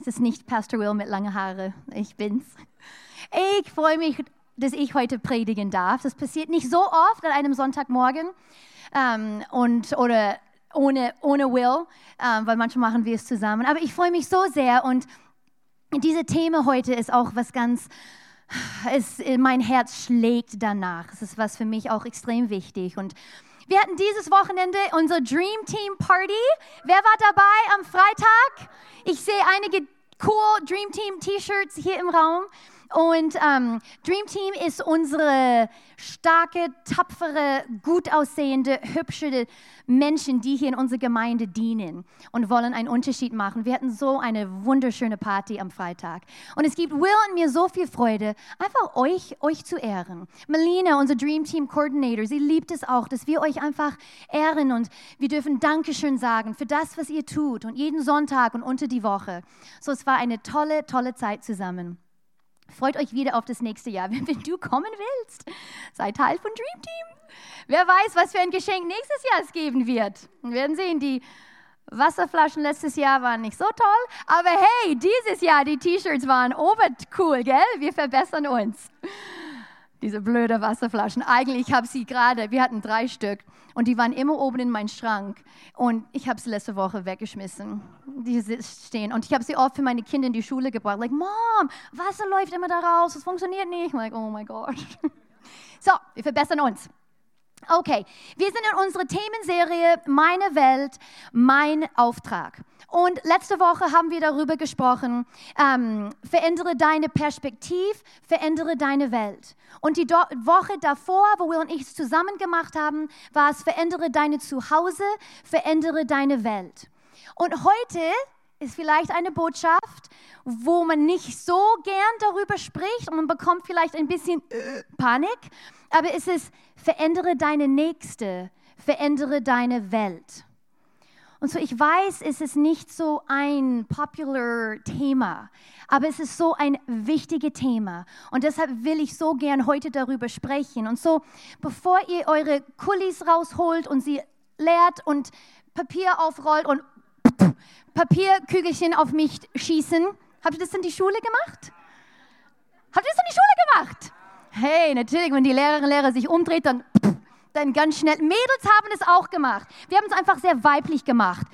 Es ist nicht Pastor Will mit langen Haare, ich bin's. Ich freue mich, dass ich heute predigen darf. Das passiert nicht so oft an einem Sonntagmorgen ähm, und, oder ohne, ohne Will, ähm, weil manchmal machen wir es zusammen. Aber ich freue mich so sehr und diese Thema heute ist auch was ganz, es, mein Herz schlägt danach. Es ist was für mich auch extrem wichtig und wir hatten dieses Wochenende unsere Dream Team Party. Wer war dabei am Freitag? Ich sehe einige cool Dream Team T-Shirts hier im Raum. Und ähm, Dream Team ist unsere starke, tapfere, gut aussehende, hübsche Menschen, die hier in unserer Gemeinde dienen und wollen einen Unterschied machen. Wir hatten so eine wunderschöne Party am Freitag. Und es gibt Will und mir so viel Freude, einfach euch, euch zu ehren. Melina, unser Dream Team Coordinator, sie liebt es auch, dass wir euch einfach ehren und wir dürfen Dankeschön sagen für das, was ihr tut und jeden Sonntag und unter die Woche. So, es war eine tolle, tolle Zeit zusammen. Freut euch wieder auf das nächste Jahr. Wenn, wenn du kommen willst, sei Teil von Dream Team. Wer weiß, was für ein Geschenk nächstes Jahr es geben wird. Wir werden sehen, die Wasserflaschen letztes Jahr waren nicht so toll, aber hey, dieses Jahr die T-Shirts waren obercool, gell? Wir verbessern uns diese blöde Wasserflaschen. Eigentlich habe sie gerade, wir hatten drei Stück und die waren immer oben in meinem Schrank und ich habe sie letzte Woche weggeschmissen. Die stehen und ich habe sie oft für meine Kinder in die Schule gebracht. Like, Mom, Wasser läuft immer da raus, es funktioniert nicht. I'm like, oh my God. So, wir verbessern uns. Okay, wir sind in unserer Themenserie Meine Welt, mein Auftrag. Und letzte Woche haben wir darüber gesprochen, ähm, verändere deine Perspektive, verändere deine Welt. Und die Do Woche davor, wo wir und ich es zusammen gemacht haben, war es, verändere deine Zuhause, verändere deine Welt. Und heute ist vielleicht eine Botschaft, wo man nicht so gern darüber spricht und man bekommt vielleicht ein bisschen äh, Panik, aber es ist, verändere deine Nächste, verändere deine Welt. Und so, ich weiß, es ist nicht so ein popular Thema, aber es ist so ein wichtiges Thema. Und deshalb will ich so gern heute darüber sprechen. Und so, bevor ihr eure Kulis rausholt und sie leert und Papier aufrollt und Papierkügelchen auf mich schießen, habt ihr das in die Schule gemacht? Habt ihr das in die Schule gemacht? Hey, natürlich, wenn die Lehrerin Lehrer sich umdreht, dann dann ganz schnell. Mädels haben es auch gemacht. Wir haben es einfach sehr weiblich gemacht.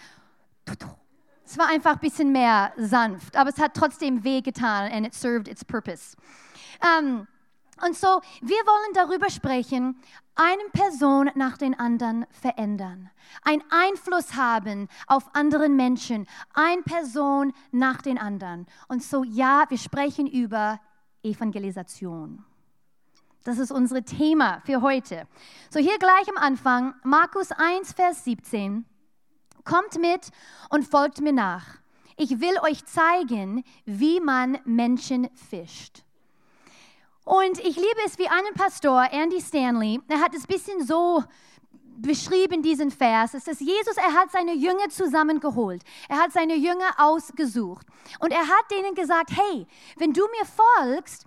Es war einfach ein bisschen mehr sanft, aber es hat trotzdem wehgetan and it served its purpose. Um, und so, wir wollen darüber sprechen, eine Person nach den anderen verändern, einen Einfluss haben auf andere Menschen, eine Person nach den anderen. Und so, ja, wir sprechen über Evangelisation. Das ist unser Thema für heute. So hier gleich am Anfang, Markus 1, Vers 17. Kommt mit und folgt mir nach. Ich will euch zeigen, wie man Menschen fischt. Und ich liebe es wie einen Pastor, Andy Stanley, er hat es ein bisschen so beschrieben, diesen Vers, ist, dass Jesus, er hat seine Jünger zusammengeholt. Er hat seine Jünger ausgesucht. Und er hat denen gesagt, hey, wenn du mir folgst,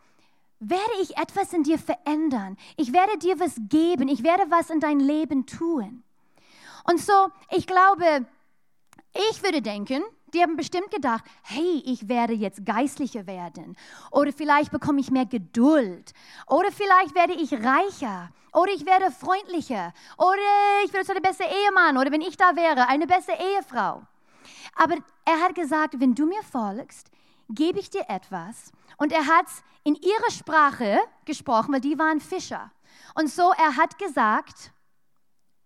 werde ich etwas in dir verändern. Ich werde dir was geben. Ich werde was in dein Leben tun. Und so, ich glaube, ich würde denken, die haben bestimmt gedacht, hey, ich werde jetzt geistlicher werden. Oder vielleicht bekomme ich mehr Geduld. Oder vielleicht werde ich reicher. Oder ich werde freundlicher. Oder ich werde so der beste Ehemann. Oder wenn ich da wäre, eine beste Ehefrau. Aber er hat gesagt, wenn du mir folgst, gebe ich dir etwas. Und er hat in ihrer Sprache gesprochen, weil die waren Fischer. Und so, er hat gesagt,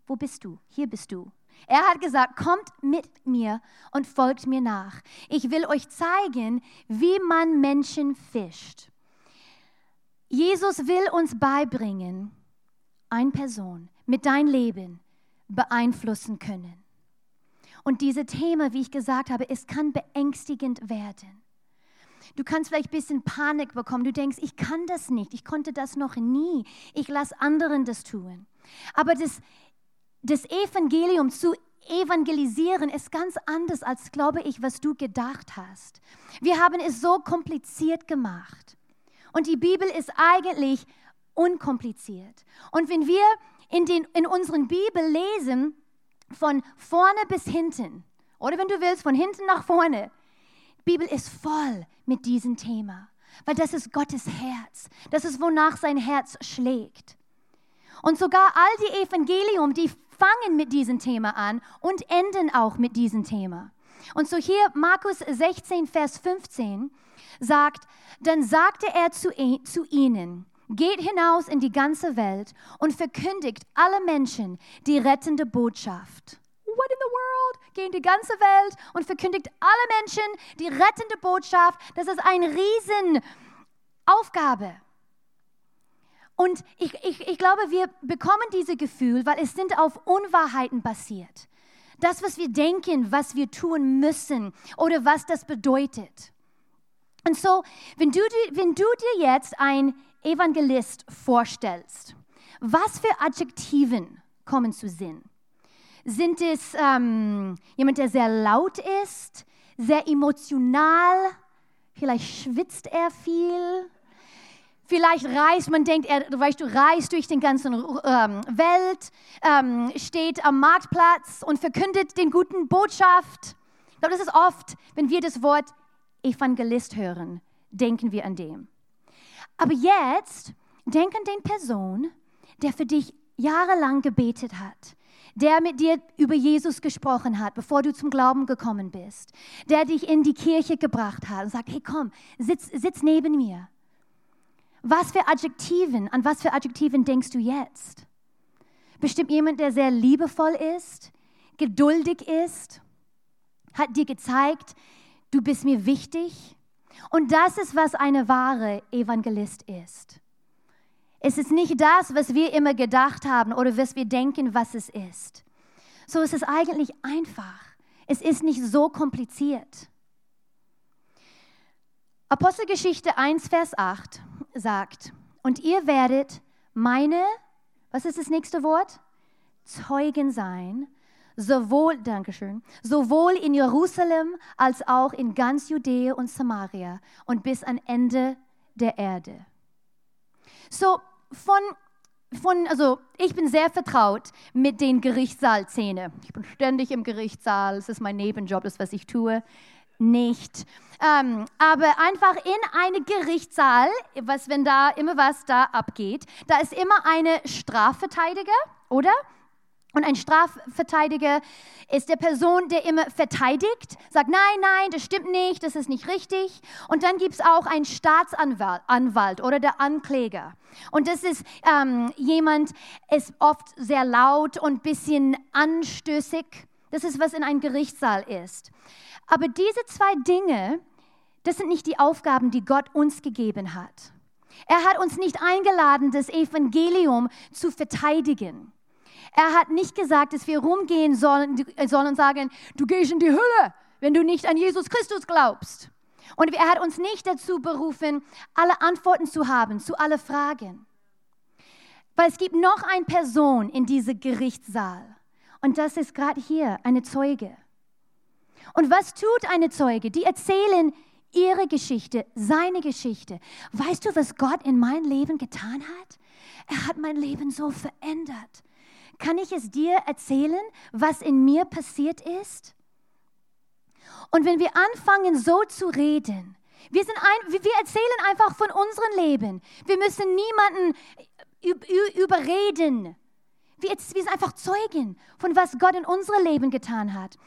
wo bist du? Hier bist du. Er hat gesagt, kommt mit mir und folgt mir nach. Ich will euch zeigen, wie man Menschen fischt. Jesus will uns beibringen, eine Person mit dein Leben beeinflussen können. Und diese Thema, wie ich gesagt habe, es kann beängstigend werden. Du kannst vielleicht ein bisschen Panik bekommen. Du denkst, ich kann das nicht. Ich konnte das noch nie. Ich lasse anderen das tun. Aber das, das Evangelium zu evangelisieren ist ganz anders als, glaube ich, was du gedacht hast. Wir haben es so kompliziert gemacht. Und die Bibel ist eigentlich unkompliziert. Und wenn wir in, den, in unseren Bibel lesen, von vorne bis hinten, oder wenn du willst, von hinten nach vorne, Bibel ist voll mit diesem Thema, weil das ist Gottes Herz. Das ist, wonach sein Herz schlägt. Und sogar all die Evangelium, die fangen mit diesem Thema an und enden auch mit diesem Thema. Und so hier Markus 16, Vers 15 sagt, dann sagte er zu, zu ihnen, geht hinaus in die ganze Welt und verkündigt alle Menschen die rettende Botschaft. The world? Geht in die ganze Welt und verkündigt alle Menschen die rettende Botschaft. Das ist eine Riesenaufgabe. Und ich, ich, ich glaube, wir bekommen diese Gefühl, weil es sind auf Unwahrheiten basiert. Das, was wir denken, was wir tun müssen oder was das bedeutet. Und so, wenn du, wenn du dir jetzt ein Evangelist vorstellst, was für Adjektiven kommen zu Sinn? Sind es ähm, jemand, der sehr laut ist, sehr emotional, vielleicht schwitzt er viel, Vielleicht reist, man denkt, er, weißt, du reist durch den ganzen ähm, Welt, ähm, steht am Marktplatz und verkündet den guten Botschaft. Ich glaube, das ist oft, wenn wir das Wort Evangelist hören, denken wir an dem. Aber jetzt denk an den Person, der für dich jahrelang gebetet hat, der mit dir über Jesus gesprochen hat, bevor du zum Glauben gekommen bist, der dich in die Kirche gebracht hat und sagt, hey komm, sitz, sitz neben mir. Was für Adjektiven, an was für Adjektiven denkst du jetzt? Bestimmt jemand, der sehr liebevoll ist, geduldig ist, hat dir gezeigt, du bist mir wichtig. Und das ist, was eine wahre Evangelist ist. Es ist nicht das, was wir immer gedacht haben oder was wir denken, was es ist. So ist es eigentlich einfach. Es ist nicht so kompliziert. Apostelgeschichte 1, Vers 8 sagt, und ihr werdet meine, was ist das nächste Wort? Zeugen sein, sowohl, Dankeschön, sowohl in Jerusalem als auch in ganz Judäa und Samaria und bis an Ende der Erde. So, von, von, also ich bin sehr vertraut mit den Gerichtssaalszene. Ich bin ständig im Gerichtssaal, es ist mein Nebenjob, das, was ich tue nicht. Ähm, aber einfach in einem Gerichtssaal, was, wenn da immer was da abgeht, da ist immer eine Strafverteidiger, oder? Und ein Strafverteidiger ist der Person, der immer verteidigt, sagt, nein, nein, das stimmt nicht, das ist nicht richtig. Und dann gibt es auch einen Staatsanwalt Anwalt oder der Ankläger. Und das ist ähm, jemand, ist oft sehr laut und ein bisschen anstößig. Das ist, was in einem Gerichtssaal ist. Aber diese zwei Dinge, das sind nicht die Aufgaben, die Gott uns gegeben hat. Er hat uns nicht eingeladen, das Evangelium zu verteidigen. Er hat nicht gesagt, dass wir rumgehen sollen, sollen und sagen, du gehst in die Hölle, wenn du nicht an Jesus Christus glaubst. Und er hat uns nicht dazu berufen, alle Antworten zu haben zu alle Fragen. Weil es gibt noch eine Person in diesem Gerichtssaal. Und das ist gerade hier eine Zeuge. Und was tut eine Zeuge? Die erzählen ihre Geschichte, seine Geschichte. Weißt du, was Gott in mein Leben getan hat? Er hat mein Leben so verändert. Kann ich es dir erzählen, was in mir passiert ist? Und wenn wir anfangen, so zu reden, wir, sind ein, wir erzählen einfach von unserem Leben. Wir müssen niemanden überreden. Wir, sind einfach Zeugen von was Gott in unserem Leben getan hat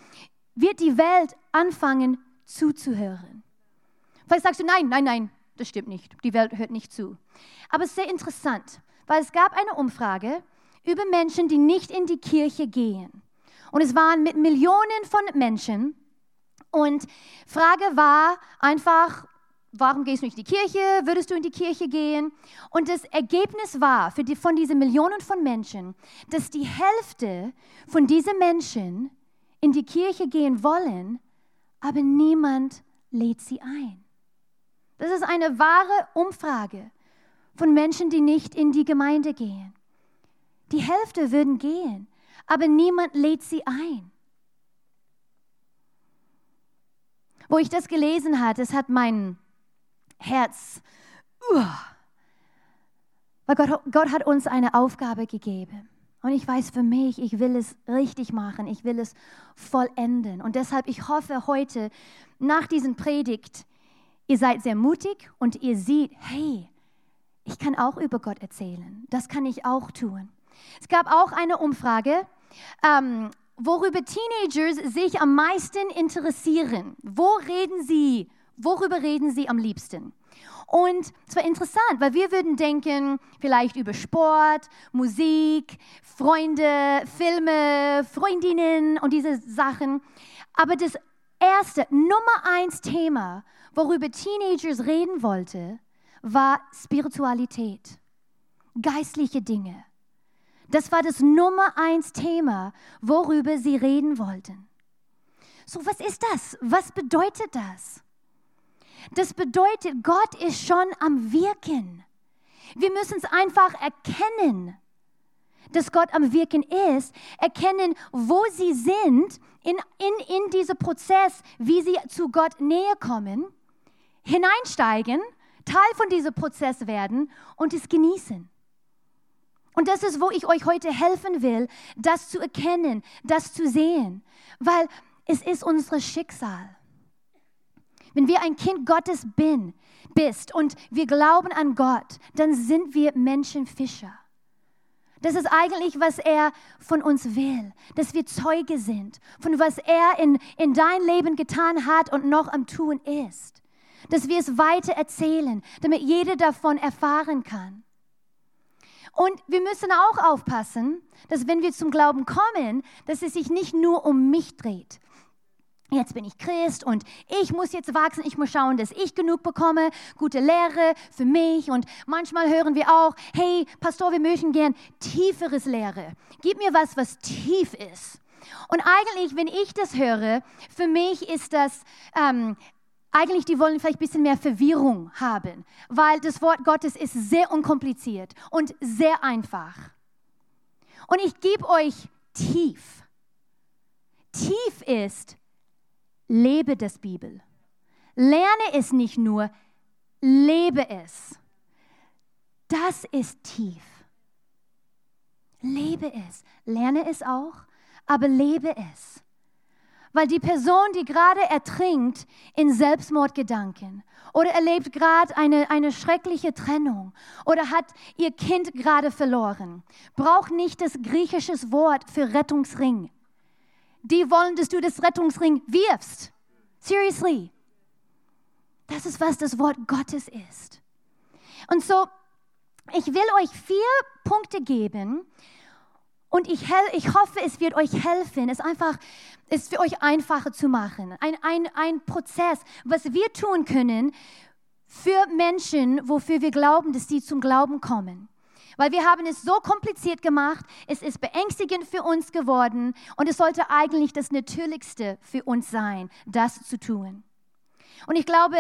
wird die Welt anfangen zuzuhören. Vielleicht sagst du, nein, nein, nein, das stimmt nicht. Die Welt hört nicht zu. Aber es ist sehr interessant, weil es gab eine Umfrage über Menschen, die nicht in die Kirche gehen. Und es waren mit Millionen von Menschen. Und Frage war einfach, warum gehst du nicht in die Kirche? Würdest du in die Kirche gehen? Und das Ergebnis war für die, von diesen Millionen von Menschen, dass die Hälfte von diesen Menschen in die Kirche gehen wollen, aber niemand lädt sie ein. Das ist eine wahre Umfrage von Menschen, die nicht in die Gemeinde gehen. Die Hälfte würden gehen, aber niemand lädt sie ein. Wo ich das gelesen habe, das hat mein Herz, weil Gott, Gott hat uns eine Aufgabe gegeben. Und ich weiß für mich, ich will es richtig machen, ich will es vollenden. Und deshalb, ich hoffe heute, nach diesem Predigt, ihr seid sehr mutig und ihr seht, hey, ich kann auch über Gott erzählen. Das kann ich auch tun. Es gab auch eine Umfrage, ähm, worüber Teenagers sich am meisten interessieren. Wo reden sie? Worüber reden sie am liebsten? Und es war interessant, weil wir würden denken, vielleicht über Sport, Musik, Freunde, Filme, Freundinnen und diese Sachen. Aber das erste, Nummer eins Thema, worüber Teenagers reden wollten, war Spiritualität, geistliche Dinge. Das war das Nummer eins Thema, worüber sie reden wollten. So, was ist das? Was bedeutet das? Das bedeutet, Gott ist schon am Wirken. Wir müssen es einfach erkennen, dass Gott am Wirken ist, erkennen, wo sie sind, in, in, in diesen Prozess, wie sie zu Gott näher kommen, hineinsteigen, Teil von diesem Prozess werden und es genießen. Und das ist, wo ich euch heute helfen will, das zu erkennen, das zu sehen, weil es ist unser Schicksal. Wenn wir ein Kind Gottes bin, bist und wir glauben an Gott, dann sind wir Menschenfischer. Das ist eigentlich, was er von uns will, dass wir Zeuge sind, von was er in, in dein Leben getan hat und noch am Tun ist. Dass wir es weiter erzählen, damit jeder davon erfahren kann. Und wir müssen auch aufpassen, dass wenn wir zum Glauben kommen, dass es sich nicht nur um mich dreht, Jetzt bin ich Christ und ich muss jetzt wachsen, ich muss schauen, dass ich genug bekomme, gute Lehre für mich. Und manchmal hören wir auch, hey, Pastor, wir möchten gern tieferes Lehre. Gib mir was, was tief ist. Und eigentlich, wenn ich das höre, für mich ist das, ähm, eigentlich, die wollen vielleicht ein bisschen mehr Verwirrung haben, weil das Wort Gottes ist sehr unkompliziert und sehr einfach. Und ich gebe euch tief. Tief ist, lebe das Bibel. Lerne es nicht nur, lebe es. Das ist tief. Lebe es. Lerne es auch, aber lebe es. Weil die Person, die gerade ertrinkt in Selbstmordgedanken oder erlebt gerade eine, eine schreckliche Trennung oder hat ihr Kind gerade verloren, braucht nicht das griechische Wort für Rettungsring die wollen, dass du das Rettungsring wirfst. Seriously. Das ist, was das Wort Gottes ist. Und so, ich will euch vier Punkte geben und ich, ich hoffe, es wird euch helfen, es einfach es für euch einfacher zu machen. Ein, ein, ein Prozess, was wir tun können für Menschen, wofür wir glauben, dass sie zum Glauben kommen weil wir haben es so kompliziert gemacht, es ist beängstigend für uns geworden und es sollte eigentlich das Natürlichste für uns sein, das zu tun. Und ich glaube,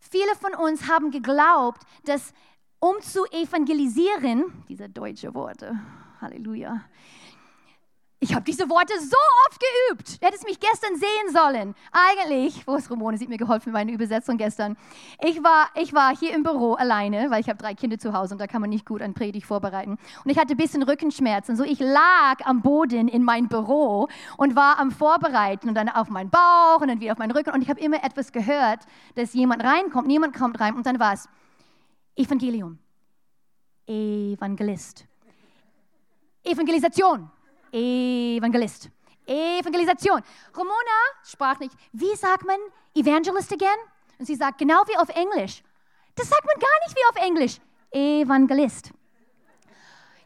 viele von uns haben geglaubt, dass um zu evangelisieren, diese deutsche Worte, Halleluja, ich habe diese Worte so oft geübt. Du hättest mich gestern sehen sollen. Eigentlich, wo ist Ramone? Sie hat mir geholfen mit meiner Übersetzung gestern. Ich war, ich war hier im Büro alleine, weil ich habe drei Kinder zu Hause und da kann man nicht gut ein Predigt vorbereiten. Und ich hatte ein bisschen Rückenschmerzen. So, ich lag am Boden in meinem Büro und war am Vorbereiten und dann auf meinen Bauch und dann wieder auf meinen Rücken. Und ich habe immer etwas gehört, dass jemand reinkommt. Niemand kommt rein. Und dann war es Evangelium. Evangelist. Evangelisation. Evangelist. Evangelisation. Ramona sprach nicht, wie sagt man Evangelist again? Und sie sagt, genau wie auf Englisch. Das sagt man gar nicht wie auf Englisch. Evangelist.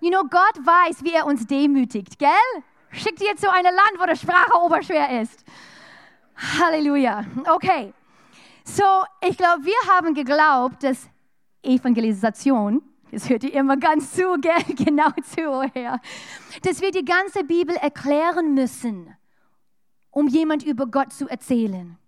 You know, Gott weiß, wie er uns demütigt, gell? Schickt ihr zu einem Land, wo die Sprache oberschwer ist. Halleluja. Okay. So, ich glaube, wir haben geglaubt, dass Evangelisation Jetzt hört ihr immer ganz zu, gell? genau zu, Herr. Dass wir die ganze Bibel erklären müssen, um jemand über Gott zu erzählen.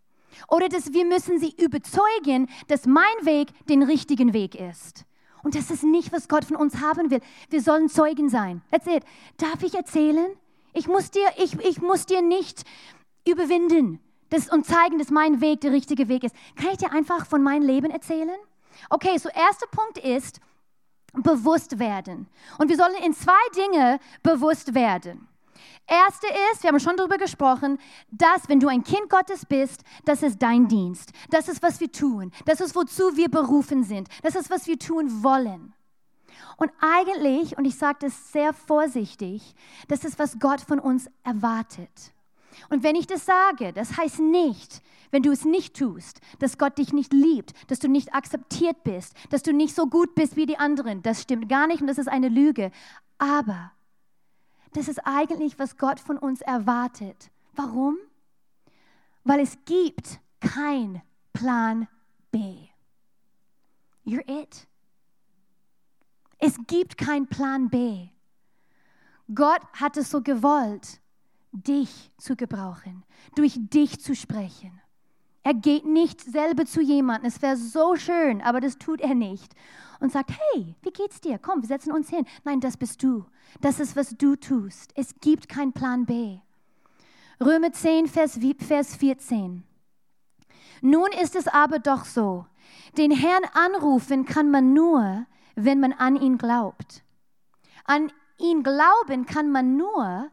Oder dass wir müssen sie überzeugen, dass mein Weg den richtigen Weg ist. Und das ist nicht, was Gott von uns haben will. Wir sollen Zeugen sein. Erzählt. Darf ich erzählen? Ich muss dir, ich, ich muss dir nicht überwinden das, und zeigen, dass mein Weg der richtige Weg ist. Kann ich dir einfach von meinem Leben erzählen? Okay, so erster Punkt ist, bewusst werden. Und wir sollen in zwei Dinge bewusst werden. Erste ist, wir haben schon darüber gesprochen, dass wenn du ein Kind Gottes bist, das ist dein Dienst. Das ist, was wir tun. Das ist, wozu wir berufen sind. Das ist, was wir tun wollen. Und eigentlich, und ich sage das sehr vorsichtig, das ist, was Gott von uns erwartet. Und wenn ich das sage, das heißt nicht, wenn du es nicht tust, dass Gott dich nicht liebt, dass du nicht akzeptiert bist, dass du nicht so gut bist wie die anderen. Das stimmt gar nicht und das ist eine Lüge. Aber das ist eigentlich, was Gott von uns erwartet. Warum? Weil es gibt kein Plan B. You're it. Es gibt kein Plan B. Gott hat es so gewollt, dich zu gebrauchen, durch dich zu sprechen. Er geht nicht selber zu jemandem, es wäre so schön, aber das tut er nicht. Und sagt, hey, wie geht's dir? Komm, wir setzen uns hin. Nein, das bist du. Das ist, was du tust. Es gibt keinen Plan B. Römer 10, Vers, Vers 14. Nun ist es aber doch so, den Herrn anrufen kann man nur, wenn man an ihn glaubt. An ihn glauben kann man nur,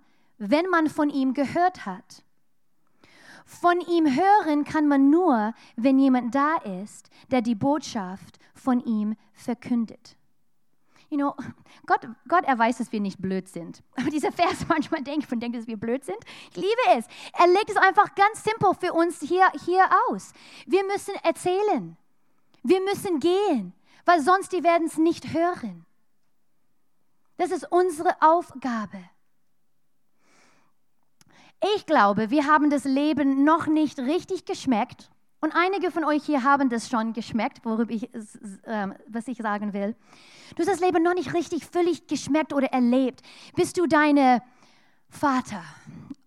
wenn man von ihm gehört hat. Von ihm hören kann man nur, wenn jemand da ist, der die Botschaft von ihm verkündet. You know, Gott, Gott, er weiß, dass wir nicht blöd sind. Aber dieser Vers manchmal denkt von denkt, dass wir blöd sind. Ich liebe es. Er legt es einfach ganz simpel für uns hier, hier aus. Wir müssen erzählen. Wir müssen gehen weil sonst die werden es nicht hören. Das ist unsere Aufgabe. Ich glaube, wir haben das Leben noch nicht richtig geschmeckt. Und einige von euch hier haben das schon geschmeckt, worüber ich, äh, was ich sagen will. Du hast das Leben noch nicht richtig völlig geschmeckt oder erlebt, bis du deine Vater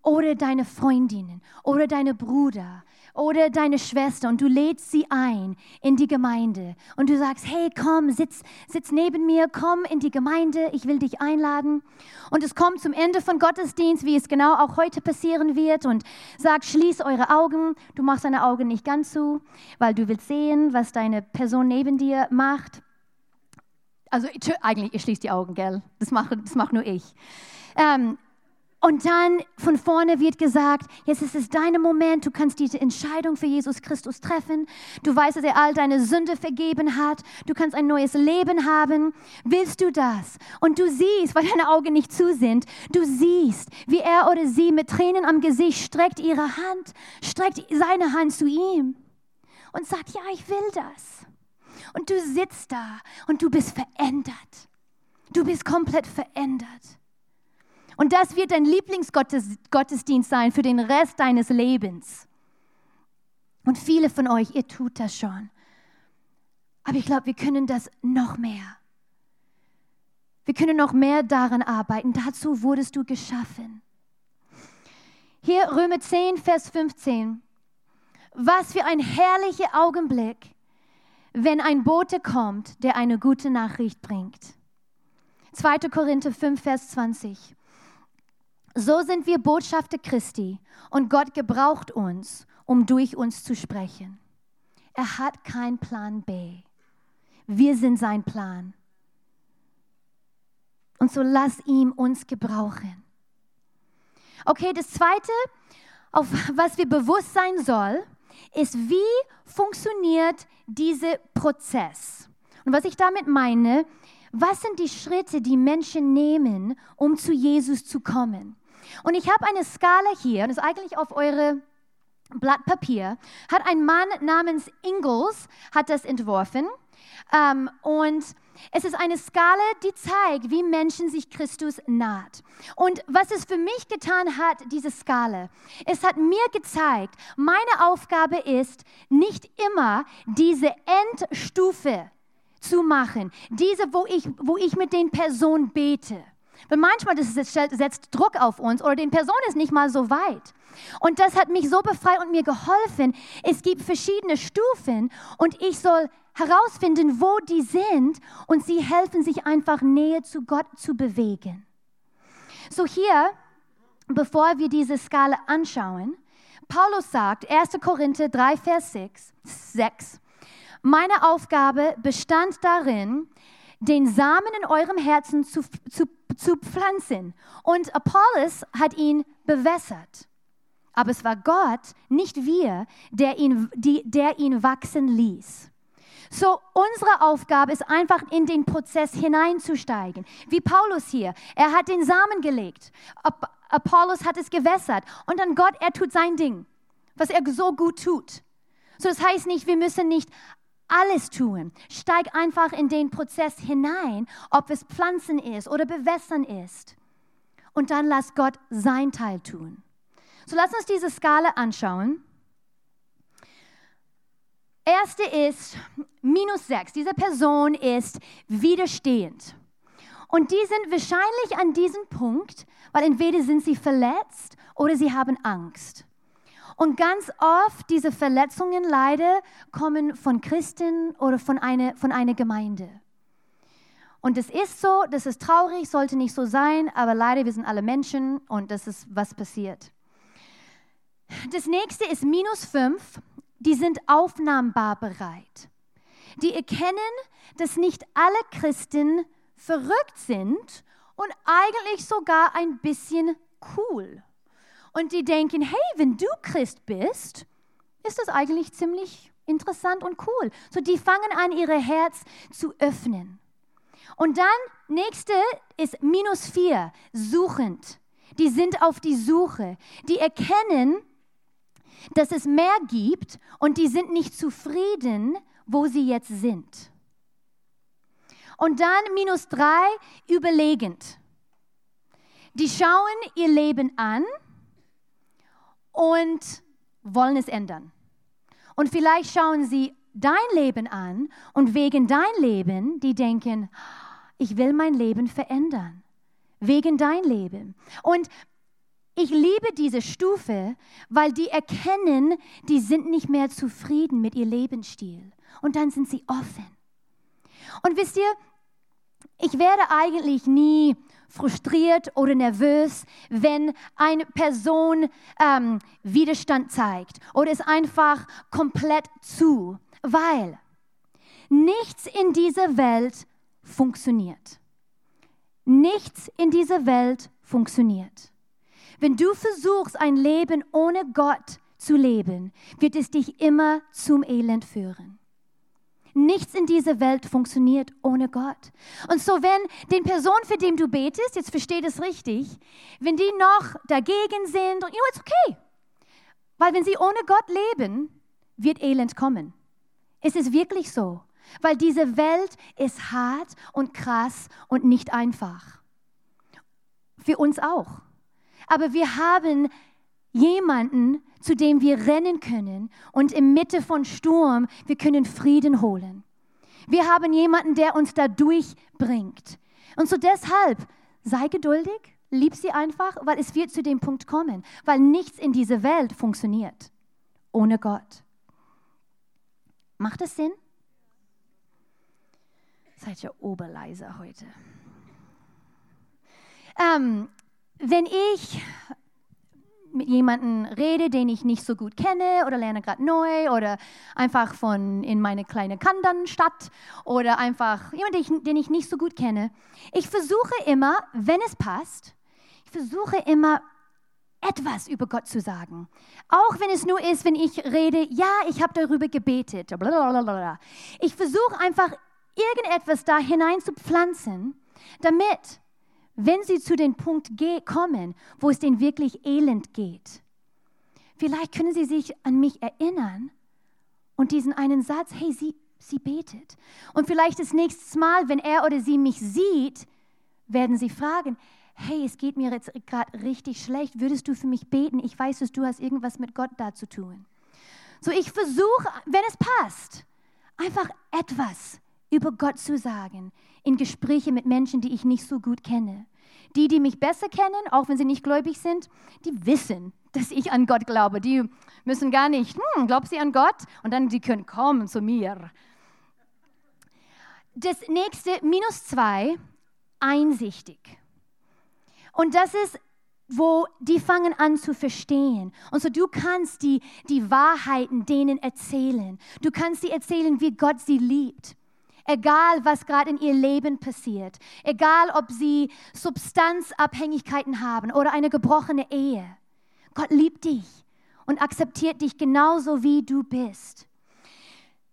oder deine Freundinnen oder deine Bruder oder deine Schwester und du lädst sie ein in die Gemeinde und du sagst, hey, komm, sitz, sitz neben mir, komm in die Gemeinde, ich will dich einladen. Und es kommt zum Ende von Gottesdienst, wie es genau auch heute passieren wird und sagt, schließ eure Augen. Du machst deine Augen nicht ganz zu, weil du willst sehen, was deine Person neben dir macht. Also eigentlich, ihr schließt die Augen, gell? Das mache das mach nur ich. Ähm, und dann von vorne wird gesagt, jetzt ist es dein Moment, du kannst diese Entscheidung für Jesus Christus treffen. Du weißt, dass er all deine Sünde vergeben hat. Du kannst ein neues Leben haben. Willst du das? Und du siehst, weil deine Augen nicht zu sind, du siehst, wie er oder sie mit Tränen am Gesicht streckt ihre Hand, streckt seine Hand zu ihm und sagt, ja, ich will das. Und du sitzt da und du bist verändert. Du bist komplett verändert. Und das wird dein Lieblingsgottesdienst sein für den Rest deines Lebens. Und viele von euch, ihr tut das schon. Aber ich glaube, wir können das noch mehr. Wir können noch mehr daran arbeiten. Dazu wurdest du geschaffen. Hier Römer 10, Vers 15. Was für ein herrlicher Augenblick, wenn ein Bote kommt, der eine gute Nachricht bringt. 2. Korinther 5, Vers 20. So sind wir Botschafter Christi und Gott gebraucht uns, um durch uns zu sprechen. Er hat keinen Plan B. Wir sind sein Plan. Und so lass ihm uns gebrauchen. Okay, das Zweite, auf was wir bewusst sein sollen, ist, wie funktioniert dieser Prozess? Und was ich damit meine, was sind die Schritte, die Menschen nehmen, um zu Jesus zu kommen? Und ich habe eine Skala hier, das ist eigentlich auf eure Blatt Papier, hat ein Mann namens Ingalls, hat das entworfen. Ähm, und es ist eine Skala, die zeigt, wie Menschen sich Christus naht. Und was es für mich getan hat, diese Skala, es hat mir gezeigt, meine Aufgabe ist, nicht immer diese Endstufe zu machen, diese, wo ich, wo ich mit den Personen bete. Weil manchmal das setzt Druck auf uns oder den Person ist nicht mal so weit. Und das hat mich so befreit und mir geholfen. Es gibt verschiedene Stufen und ich soll herausfinden, wo die sind und sie helfen sich einfach näher zu Gott zu bewegen. So hier, bevor wir diese Skala anschauen, Paulus sagt, 1. Korinther 3, Vers 6, 6 meine Aufgabe bestand darin, den Samen in eurem Herzen zu, zu, zu pflanzen. Und Apollos hat ihn bewässert. Aber es war Gott, nicht wir, der ihn, die, der ihn wachsen ließ. So, unsere Aufgabe ist einfach in den Prozess hineinzusteigen. Wie Paulus hier. Er hat den Samen gelegt. Apollos hat es gewässert. Und dann Gott, er tut sein Ding, was er so gut tut. So, das heißt nicht, wir müssen nicht alles tun. Steig einfach in den Prozess hinein, ob es Pflanzen ist oder Bewässern ist. Und dann lass Gott sein Teil tun. So lass uns diese Skala anschauen. Erste ist minus sechs. Diese Person ist widerstehend. Und die sind wahrscheinlich an diesem Punkt, weil entweder sind sie verletzt oder sie haben Angst. Und ganz oft diese Verletzungen leider kommen von Christen oder von einer, von einer Gemeinde. Und es ist so, das ist traurig, sollte nicht so sein, aber leider, wir sind alle Menschen und das ist, was passiert. Das nächste ist minus fünf, die sind aufnahmbar bereit. Die erkennen, dass nicht alle Christen verrückt sind und eigentlich sogar ein bisschen cool und die denken, hey, wenn du Christ bist, ist das eigentlich ziemlich interessant und cool. So, die fangen an, ihr Herz zu öffnen. Und dann, nächste ist minus vier, suchend. Die sind auf die Suche. Die erkennen, dass es mehr gibt und die sind nicht zufrieden, wo sie jetzt sind. Und dann minus drei, überlegend. Die schauen ihr Leben an und wollen es ändern. Und vielleicht schauen sie dein Leben an und wegen dein Leben, die denken, ich will mein Leben verändern. Wegen dein Leben. Und ich liebe diese Stufe, weil die erkennen, die sind nicht mehr zufrieden mit ihrem Lebensstil. Und dann sind sie offen. Und wisst ihr, ich werde eigentlich nie frustriert oder nervös, wenn eine Person ähm, Widerstand zeigt oder ist einfach komplett zu, weil nichts in dieser Welt funktioniert. Nichts in dieser Welt funktioniert. Wenn du versuchst, ein Leben ohne Gott zu leben, wird es dich immer zum Elend führen. Nichts in dieser Welt funktioniert ohne Gott. Und so, wenn den Personen, für die du betest, jetzt versteht es richtig, wenn die noch dagegen sind, und you know, it's okay. Weil wenn sie ohne Gott leben, wird Elend kommen. Es ist wirklich so. Weil diese Welt ist hart und krass und nicht einfach. Für uns auch. Aber wir haben jemanden, zu dem wir rennen können und im Mitte von Sturm, wir können Frieden holen. Wir haben jemanden, der uns da durchbringt. Und so deshalb, sei geduldig, lieb sie einfach, weil es wird zu dem Punkt kommen, weil nichts in dieser Welt funktioniert ohne Gott. Macht das Sinn? Seid ihr oberleiser heute. Ähm, wenn ich mit jemandem rede, den ich nicht so gut kenne oder lerne gerade neu oder einfach von in meine kleine Kandernstadt oder einfach jemanden, den ich nicht so gut kenne. Ich versuche immer, wenn es passt, ich versuche immer etwas über Gott zu sagen. Auch wenn es nur ist, wenn ich rede, ja, ich habe darüber gebetet. Blablabla. Ich versuche einfach irgendetwas da hinein zu pflanzen, damit wenn sie zu dem Punkt kommen, wo es denen wirklich elend geht. Vielleicht können sie sich an mich erinnern und diesen einen Satz, hey, sie, sie betet. Und vielleicht das nächste Mal, wenn er oder sie mich sieht, werden sie fragen, hey, es geht mir jetzt gerade richtig schlecht, würdest du für mich beten? Ich weiß, dass du hast irgendwas mit Gott da zu tun. So, ich versuche, wenn es passt, einfach etwas über Gott zu sagen in Gespräche mit Menschen, die ich nicht so gut kenne. Die, die mich besser kennen, auch wenn sie nicht gläubig sind, die wissen, dass ich an Gott glaube. Die müssen gar nicht, hm, glaubt sie an Gott? Und dann, die können kommen zu mir. Das nächste, minus zwei, einsichtig. Und das ist, wo die fangen an zu verstehen. Und so du kannst die, die Wahrheiten denen erzählen. Du kannst sie erzählen, wie Gott sie liebt. Egal, was gerade in ihr Leben passiert. Egal, ob sie Substanzabhängigkeiten haben oder eine gebrochene Ehe. Gott liebt dich und akzeptiert dich genauso, wie du bist.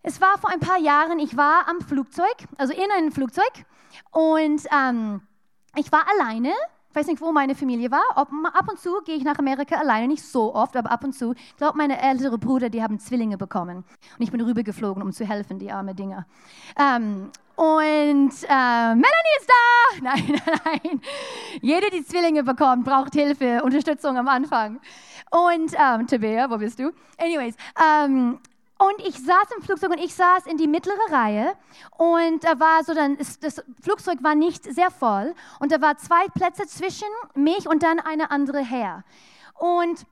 Es war vor ein paar Jahren, ich war am Flugzeug, also in einem Flugzeug und ähm, ich war alleine ich weiß nicht, wo meine Familie war. Ob, ab und zu gehe ich nach Amerika alleine, nicht so oft, aber ab und zu. Ich glaube, meine ältere Brüder, die haben Zwillinge bekommen. Und ich bin rübergeflogen, um zu helfen, die arme Dinger. Ähm, und äh, Melanie ist da! Nein, nein. Jede, die Zwillinge bekommt, braucht Hilfe, Unterstützung am Anfang. Und ähm, Tabea, wo bist du? Anyways, ähm, und ich saß im Flugzeug und ich saß in die mittlere Reihe und da war so dann, das Flugzeug war nicht sehr voll und da war zwei Plätze zwischen mich und dann eine andere her. Und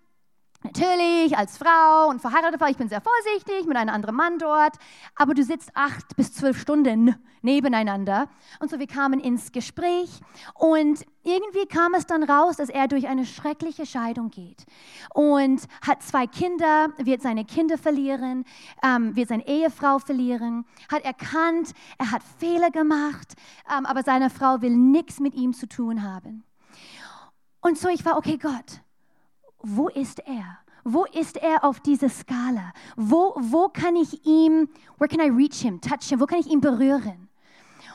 Natürlich, als Frau und verheiratet war, ich bin sehr vorsichtig mit einem anderen Mann dort, aber du sitzt acht bis zwölf Stunden nebeneinander. Und so, wir kamen ins Gespräch und irgendwie kam es dann raus, dass er durch eine schreckliche Scheidung geht und hat zwei Kinder, wird seine Kinder verlieren, ähm, wird seine Ehefrau verlieren, hat erkannt, er hat Fehler gemacht, ähm, aber seine Frau will nichts mit ihm zu tun haben. Und so, ich war, okay, Gott, wo ist er? Wo ist er auf dieser Skala? Wo, wo kann ich ihm, where can I reach him, touch him, wo kann ich ihn berühren?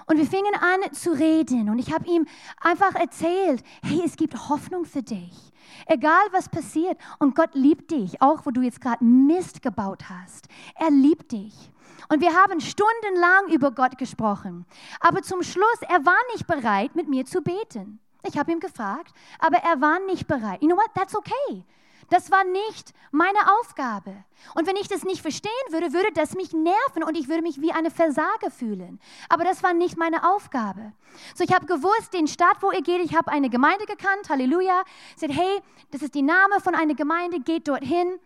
Und wir fingen an zu reden und ich habe ihm einfach erzählt, hey, es gibt Hoffnung für dich. Egal was passiert und Gott liebt dich, auch wo du jetzt gerade Mist gebaut hast. Er liebt dich. Und wir haben stundenlang über Gott gesprochen. Aber zum Schluss, er war nicht bereit, mit mir zu beten. Ich habe ihn gefragt, aber er war nicht bereit. You know what? That's okay. Das war nicht meine Aufgabe. Und wenn ich das nicht verstehen würde, würde das mich nerven und ich würde mich wie eine Versage fühlen. Aber das war nicht meine Aufgabe. So, ich habe gewusst, den Stadt, wo ihr geht, ich habe eine Gemeinde gekannt, Halleluja. Ich sagte, hey, das ist die Name von einer Gemeinde, geht dorthin.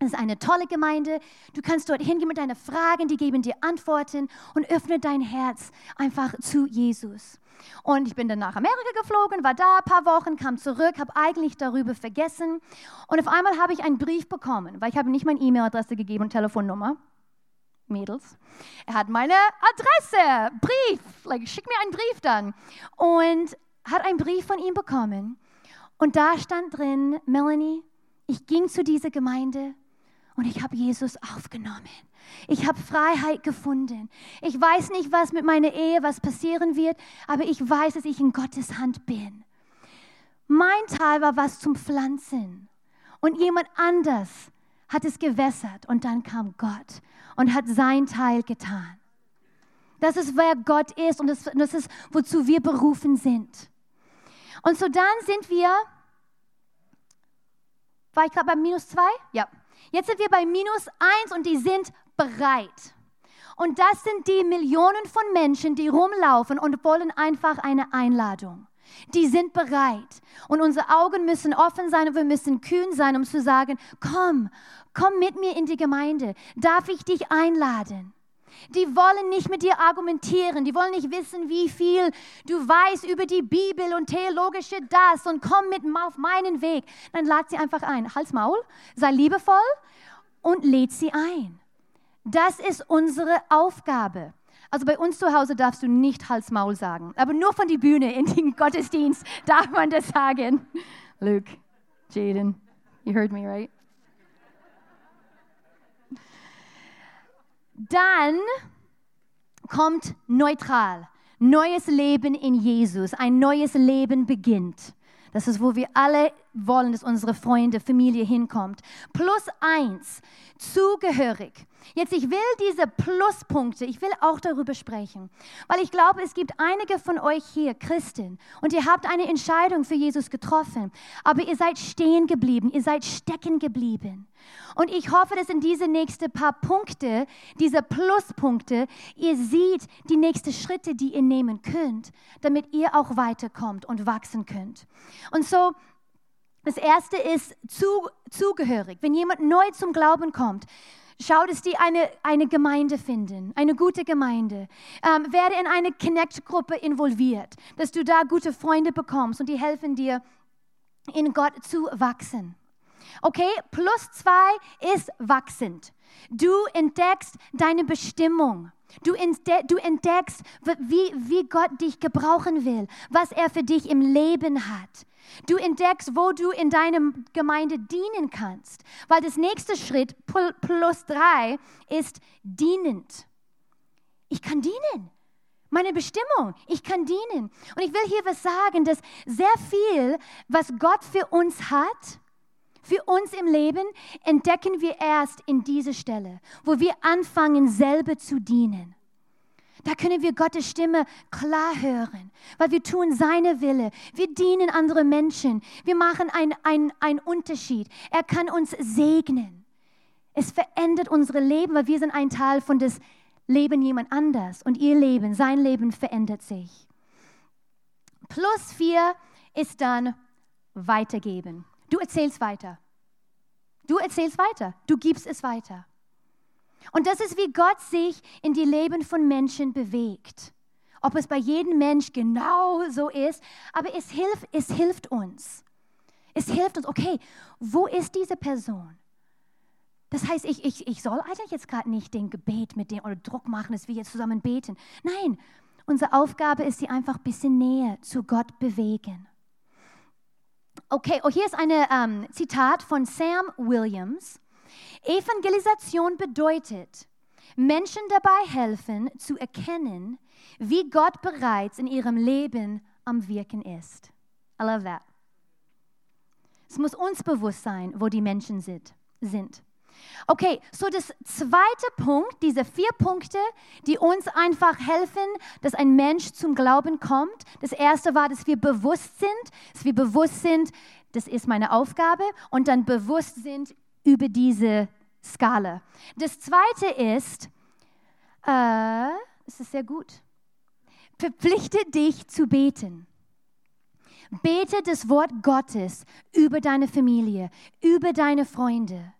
Das ist eine tolle Gemeinde. Du kannst dort hingehen mit deinen Fragen, die geben dir Antworten und öffne dein Herz einfach zu Jesus. Und ich bin dann nach Amerika geflogen, war da ein paar Wochen, kam zurück, habe eigentlich darüber vergessen. Und auf einmal habe ich einen Brief bekommen, weil ich habe nicht meine E-Mail-Adresse gegeben und Telefonnummer. Mädels. Er hat meine Adresse, Brief, like, schick mir einen Brief dann. Und hat einen Brief von ihm bekommen. Und da stand drin, Melanie, ich ging zu dieser Gemeinde und ich habe Jesus aufgenommen. Ich habe Freiheit gefunden. Ich weiß nicht, was mit meiner Ehe, was passieren wird, aber ich weiß, dass ich in Gottes Hand bin. Mein Teil war was zum Pflanzen und jemand anders hat es gewässert und dann kam Gott und hat sein Teil getan. Das ist, wer Gott ist und das, ist, wozu wir berufen sind. Und so dann sind wir, war ich gerade bei minus zwei? Ja. Jetzt sind wir bei minus eins und die sind bereit. Und das sind die Millionen von Menschen, die rumlaufen und wollen einfach eine Einladung. Die sind bereit. Und unsere Augen müssen offen sein und wir müssen kühn sein, um zu sagen, komm, komm mit mir in die Gemeinde. Darf ich dich einladen? Die wollen nicht mit dir argumentieren. Die wollen nicht wissen, wie viel du weißt über die Bibel und theologische das und komm mit auf meinen Weg. Dann lad sie einfach ein. Hals Maul, sei liebevoll und lädt sie ein. Das ist unsere Aufgabe. Also bei uns zu Hause darfst du nicht Hals Maul sagen, aber nur von die Bühne in den Gottesdienst darf man das sagen. Luke, Jaden, you heard me, right? Dann kommt neutral. Neues Leben in Jesus. Ein neues Leben beginnt. Das ist, wo wir alle wollen, dass unsere Freunde, Familie hinkommt. Plus eins, zugehörig. Jetzt, ich will diese Pluspunkte, ich will auch darüber sprechen, weil ich glaube, es gibt einige von euch hier, Christen, und ihr habt eine Entscheidung für Jesus getroffen, aber ihr seid stehen geblieben, ihr seid stecken geblieben. Und ich hoffe, dass in diese nächsten paar Punkte, diese Pluspunkte, ihr seht die nächsten Schritte, die ihr nehmen könnt, damit ihr auch weiterkommt und wachsen könnt. Und so, das erste ist zu, zugehörig. Wenn jemand neu zum Glauben kommt, Schau, dass die eine, eine Gemeinde finden, eine gute Gemeinde. Ähm, werde in eine Connect-Gruppe involviert, dass du da gute Freunde bekommst und die helfen dir, in Gott zu wachsen. Okay, plus zwei ist wachsend. Du entdeckst deine Bestimmung. Du, entdeckst, wie, wie Gott dich gebrauchen will, was er für dich im Leben hat. Du entdeckst, wo du in deiner Gemeinde dienen kannst. Weil das nächste Schritt plus drei ist dienend. Ich kann dienen. Meine Bestimmung, ich kann dienen. Und ich will hier was sagen, dass sehr viel, was Gott für uns hat, für uns im Leben, entdecken wir erst in dieser Stelle, wo wir anfangen, selber zu dienen. Da können wir Gottes Stimme klar hören, weil wir tun seine Wille. Wir dienen andere Menschen. Wir machen einen Unterschied. Er kann uns segnen. Es verändert unsere Leben, weil wir sind ein Teil von das Leben jemand anders und ihr Leben, sein Leben verändert sich. Plus vier ist dann weitergeben. Du erzählst weiter. Du erzählst weiter. Du gibst es weiter. Und das ist, wie Gott sich in die Leben von Menschen bewegt. Ob es bei jedem Mensch genau so ist, aber es hilft, es hilft uns. Es hilft uns, okay, wo ist diese Person? Das heißt, ich, ich, ich soll eigentlich jetzt gerade nicht den Gebet mit dem oder Druck machen, dass wir jetzt zusammen beten. Nein, unsere Aufgabe ist, sie einfach ein bisschen näher zu Gott bewegen. Okay, oh, hier ist ein ähm, Zitat von Sam Williams. Evangelisation bedeutet, Menschen dabei helfen zu erkennen, wie Gott bereits in ihrem Leben am Wirken ist. I love that. Es muss uns bewusst sein, wo die Menschen sind. Okay, so das zweite Punkt, diese vier Punkte, die uns einfach helfen, dass ein Mensch zum Glauben kommt. Das erste war, dass wir bewusst sind, dass wir bewusst sind, das ist meine Aufgabe, und dann bewusst sind über diese Skala. Das zweite ist, äh, es ist sehr gut, verpflichte dich zu beten. Bete das Wort Gottes über deine Familie, über deine Freunde.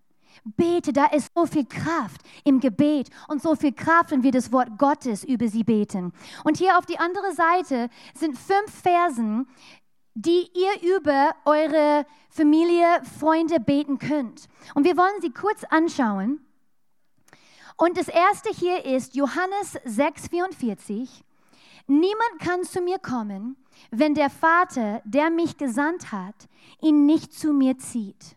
Bete, da ist so viel Kraft im Gebet und so viel Kraft, wenn wir das Wort Gottes über sie beten. Und hier auf die andere Seite sind fünf Versen, die ihr über eure Familie, Freunde beten könnt. Und wir wollen sie kurz anschauen. Und das erste hier ist Johannes 6,44. Niemand kann zu mir kommen, wenn der Vater, der mich gesandt hat, ihn nicht zu mir zieht.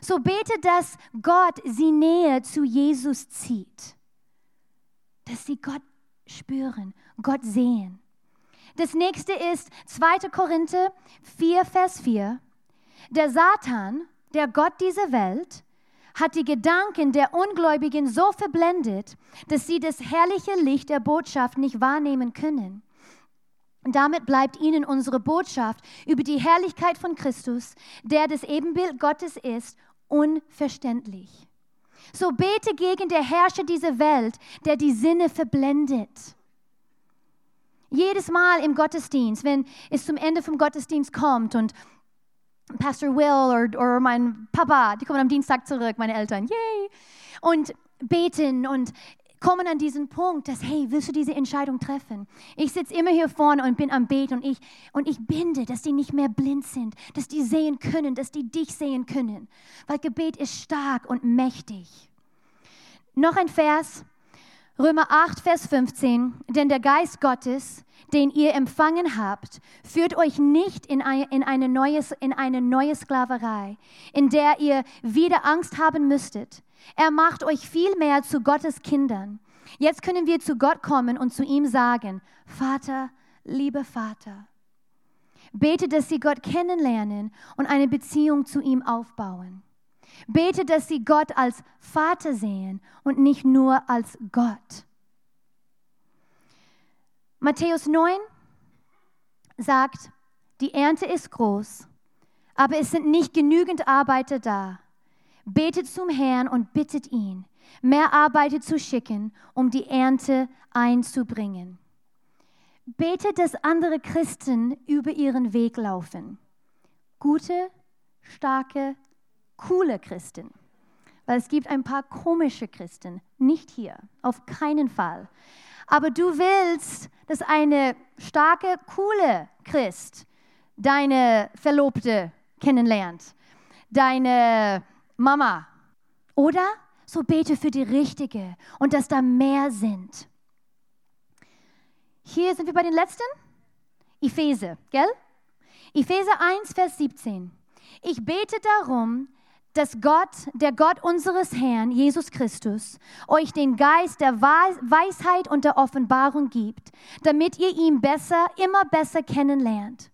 So bete, dass Gott sie näher zu Jesus zieht. Dass sie Gott spüren, Gott sehen. Das nächste ist 2. Korinther 4, Vers 4. Der Satan, der Gott dieser Welt, hat die Gedanken der Ungläubigen so verblendet, dass sie das herrliche Licht der Botschaft nicht wahrnehmen können. Damit bleibt ihnen unsere Botschaft über die Herrlichkeit von Christus, der das Ebenbild Gottes ist, unverständlich. So bete gegen der Herrscher dieser Welt, der die Sinne verblendet. Jedes Mal im Gottesdienst, wenn es zum Ende vom Gottesdienst kommt und Pastor Will oder, mein Papa, die kommen am Dienstag zurück, meine Eltern, yay, und beten und kommen an diesen Punkt, dass, hey, willst du diese Entscheidung treffen? Ich sitze immer hier vorne und bin am Beten und ich, und ich binde, dass die nicht mehr blind sind, dass die sehen können, dass die dich sehen können, weil Gebet ist stark und mächtig. Noch ein Vers, Römer 8, Vers 15, denn der Geist Gottes, den ihr empfangen habt, führt euch nicht in eine, in eine, neues, in eine neue Sklaverei, in der ihr wieder Angst haben müsstet. Er macht euch vielmehr zu Gottes Kindern. Jetzt können wir zu Gott kommen und zu ihm sagen, Vater, lieber Vater. Bete, dass sie Gott kennenlernen und eine Beziehung zu ihm aufbauen. Bete, dass sie Gott als Vater sehen und nicht nur als Gott. Matthäus 9 sagt, die Ernte ist groß, aber es sind nicht genügend Arbeiter da. Betet zum Herrn und bittet ihn, mehr Arbeiter zu schicken, um die Ernte einzubringen. Betet, dass andere Christen über ihren Weg laufen. Gute, starke, coole Christen. Weil es gibt ein paar komische Christen, nicht hier, auf keinen Fall. Aber du willst, dass eine starke, coole Christ deine Verlobte kennenlernt, deine Mama. Oder so bete für die richtige und dass da mehr sind. hier sind wir bei den letzten. Epheser, gell? Epheser 1, Vers 17. Ich bete darum, dass Gott, der Gott unseres Herrn, Jesus Christus, euch den Geist der Weisheit und der Offenbarung gibt, damit ihr ihn besser, immer besser kennenlernt.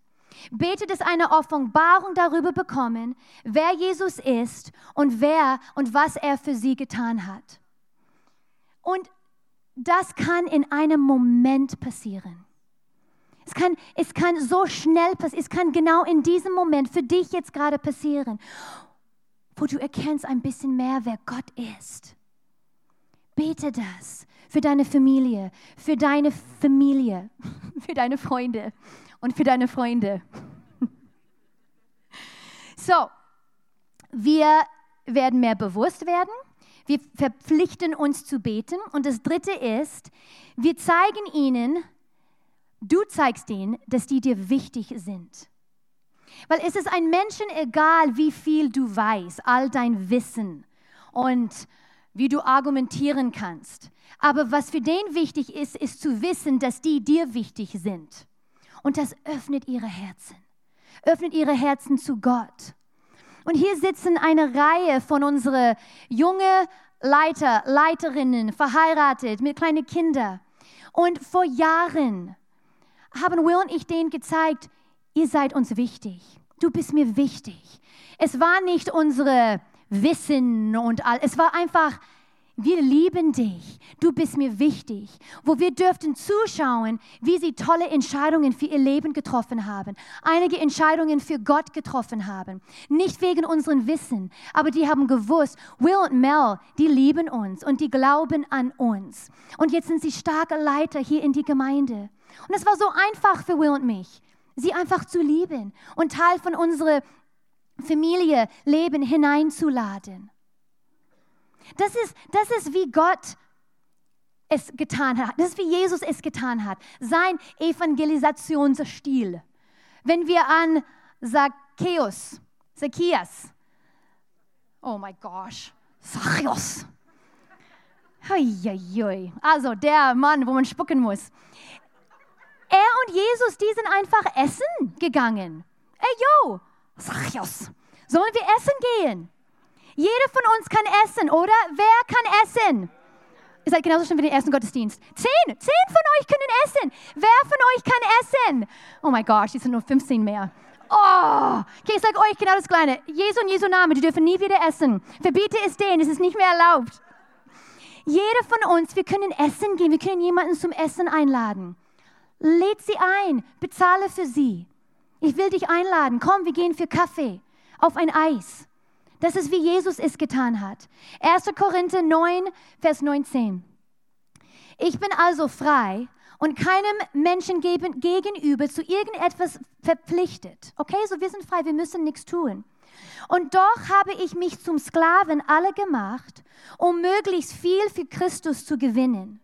Betet es eine Offenbarung darüber bekommen, wer Jesus ist und wer und was er für sie getan hat. Und das kann in einem Moment passieren. Es kann, es kann so schnell passieren. Es kann genau in diesem Moment für dich jetzt gerade passieren wo du erkennst ein bisschen mehr, wer Gott ist. Bete das für deine Familie, für deine Familie, für deine Freunde und für deine Freunde. So, wir werden mehr bewusst werden. Wir verpflichten uns zu beten. Und das Dritte ist, wir zeigen ihnen, du zeigst ihnen, dass die dir wichtig sind. Weil es ist ein Menschen egal, wie viel du weißt, all dein Wissen und wie du argumentieren kannst. Aber was für den wichtig ist, ist zu wissen, dass die dir wichtig sind. Und das öffnet ihre Herzen. Öffnet ihre Herzen zu Gott. Und hier sitzen eine Reihe von unseren junge Leiter, Leiterinnen, verheiratet mit kleinen Kindern. Und vor Jahren haben Will und ich denen gezeigt, ihr seid uns wichtig. Du bist mir wichtig. Es war nicht unsere Wissen und all, es war einfach, wir lieben dich. Du bist mir wichtig. Wo wir dürften zuschauen, wie sie tolle Entscheidungen für ihr Leben getroffen haben. Einige Entscheidungen für Gott getroffen haben. Nicht wegen unserem Wissen, aber die haben gewusst, Will und Mel, die lieben uns und die glauben an uns. Und jetzt sind sie starke Leiter hier in die Gemeinde. Und es war so einfach für Will und mich sie einfach zu lieben und Teil von unserer Familie, Leben hineinzuladen. Das ist, das ist wie Gott es getan hat. Das ist wie Jesus es getan hat. Sein Evangelisationsstil. Wenn wir an Zacchaeus, Zacchaeus, oh mein Gott, Zacchaeus. Also der Mann, wo man spucken muss. Er und Jesus, die sind einfach essen gegangen. Ey, yo, Zacchaeus, sollen wir essen gehen? Jeder von uns kann essen, oder? Wer kann essen? Ihr seid genauso schön wie den ersten Gottesdienst. Zehn, zehn von euch können essen. Wer von euch kann essen? Oh mein Gott, es sind nur 15 mehr. Oh, okay, ich sage euch genau das Kleine. Jesu und Jesu Name, die dürfen nie wieder essen. Verbiete es denen, es ist nicht mehr erlaubt. Jeder von uns, wir können essen gehen, wir können jemanden zum Essen einladen. Läd sie ein, bezahle für sie. Ich will dich einladen. Komm, wir gehen für Kaffee auf ein Eis. Das ist, wie Jesus es getan hat. 1. Korinther 9, Vers 19. Ich bin also frei und keinem Menschen gegenüber zu irgendetwas verpflichtet. Okay, so wir sind frei, wir müssen nichts tun. Und doch habe ich mich zum Sklaven alle gemacht, um möglichst viel für Christus zu gewinnen.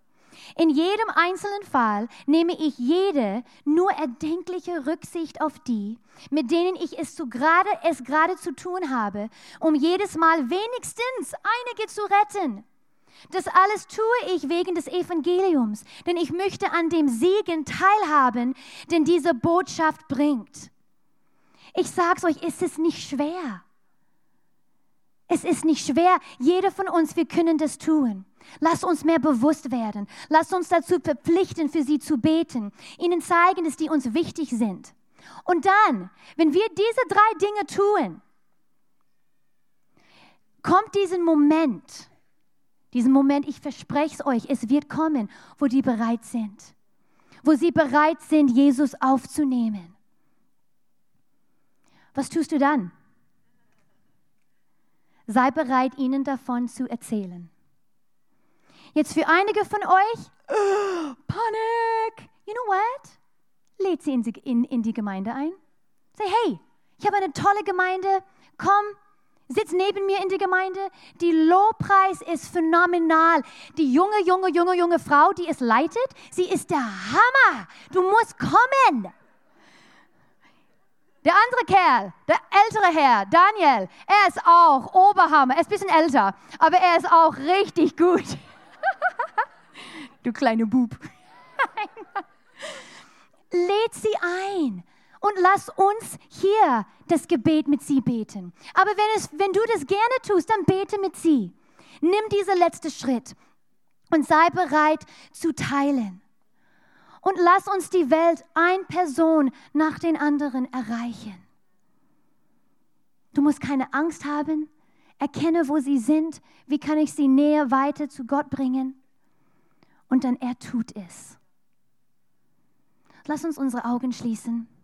In jedem einzelnen Fall nehme ich jede nur erdenkliche Rücksicht auf die, mit denen ich es, zu grade, es gerade zu tun habe, um jedes Mal wenigstens einige zu retten. Das alles tue ich wegen des Evangeliums, denn ich möchte an dem Segen teilhaben, den diese Botschaft bringt. Ich sage es euch, ist es nicht schwer. Es ist nicht schwer. Jeder von uns, wir können das tun. Lass uns mehr bewusst werden. Lass uns dazu verpflichten, für sie zu beten, ihnen zeigen, dass die uns wichtig sind. Und dann, wenn wir diese drei Dinge tun, kommt diesen Moment, diesen Moment, ich verspreche es euch, es wird kommen, wo die bereit sind, wo sie bereit sind, Jesus aufzunehmen. Was tust du dann? Sei bereit, ihnen davon zu erzählen. Jetzt für einige von euch, Panik. You know what? Lädt sie in, in, in die Gemeinde ein. Say, hey, ich habe eine tolle Gemeinde. Komm, sitz neben mir in der Gemeinde. Die Lobpreis ist phänomenal. Die junge, junge, junge, junge Frau, die es leitet, sie ist der Hammer. Du musst kommen. Der andere Kerl, der ältere Herr, Daniel, er ist auch Oberhammer. Er ist ein bisschen älter, aber er ist auch richtig gut. du kleine Bub. lädt sie ein und lass uns hier das Gebet mit sie beten. Aber wenn, es, wenn du das gerne tust, dann bete mit sie. Nimm diesen letzten Schritt und sei bereit zu teilen. Und lass uns die Welt ein Person nach den anderen erreichen. Du musst keine Angst haben. Erkenne, wo sie sind. Wie kann ich sie näher weiter zu Gott bringen? Und dann er tut es. Lass uns unsere Augen schließen.